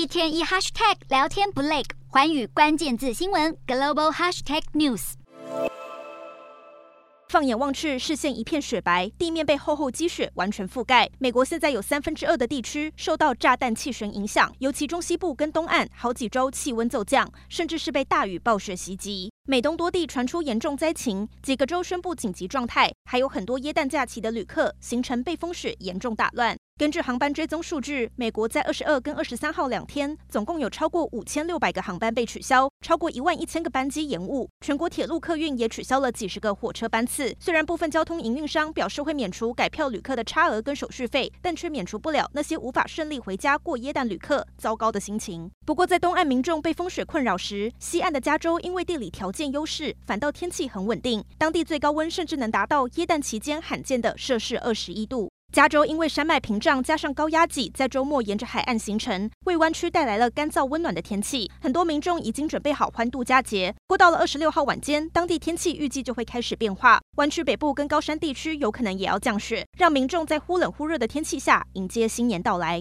一天一 hashtag 聊天不累，寰宇关键字新闻 global hashtag news。放眼望去，视线一片雪白，地面被厚厚积雪完全覆盖。美国现在有三分之二的地区受到炸弹气旋影响，尤其中西部跟东岸好几周气温骤降，甚至是被大雨暴雪袭击。美东多地传出严重灾情，几个州宣布紧急状态，还有很多耶诞假期的旅客行程被风雪严重打乱。根据航班追踪数据，美国在二十二跟二十三号两天，总共有超过五千六百个航班被取消，超过一万一千个班机延误。全国铁路客运也取消了几十个火车班次。虽然部分交通营运商表示会免除改票旅客的差额跟手续费，但却免除不了那些无法顺利回家过耶诞旅客糟糕的心情。不过，在东岸民众被风雪困扰时，西岸的加州因为地理条件优势，反倒天气很稳定，当地最高温甚至能达到耶诞期间罕见的摄氏二十一度。加州因为山脉屏障加上高压脊，在周末沿着海岸形成，为湾区带来了干燥温暖的天气。很多民众已经准备好欢度佳节。过到了二十六号晚间，当地天气预计就会开始变化，湾区北部跟高山地区有可能也要降雪，让民众在忽冷忽热的天气下迎接新年到来。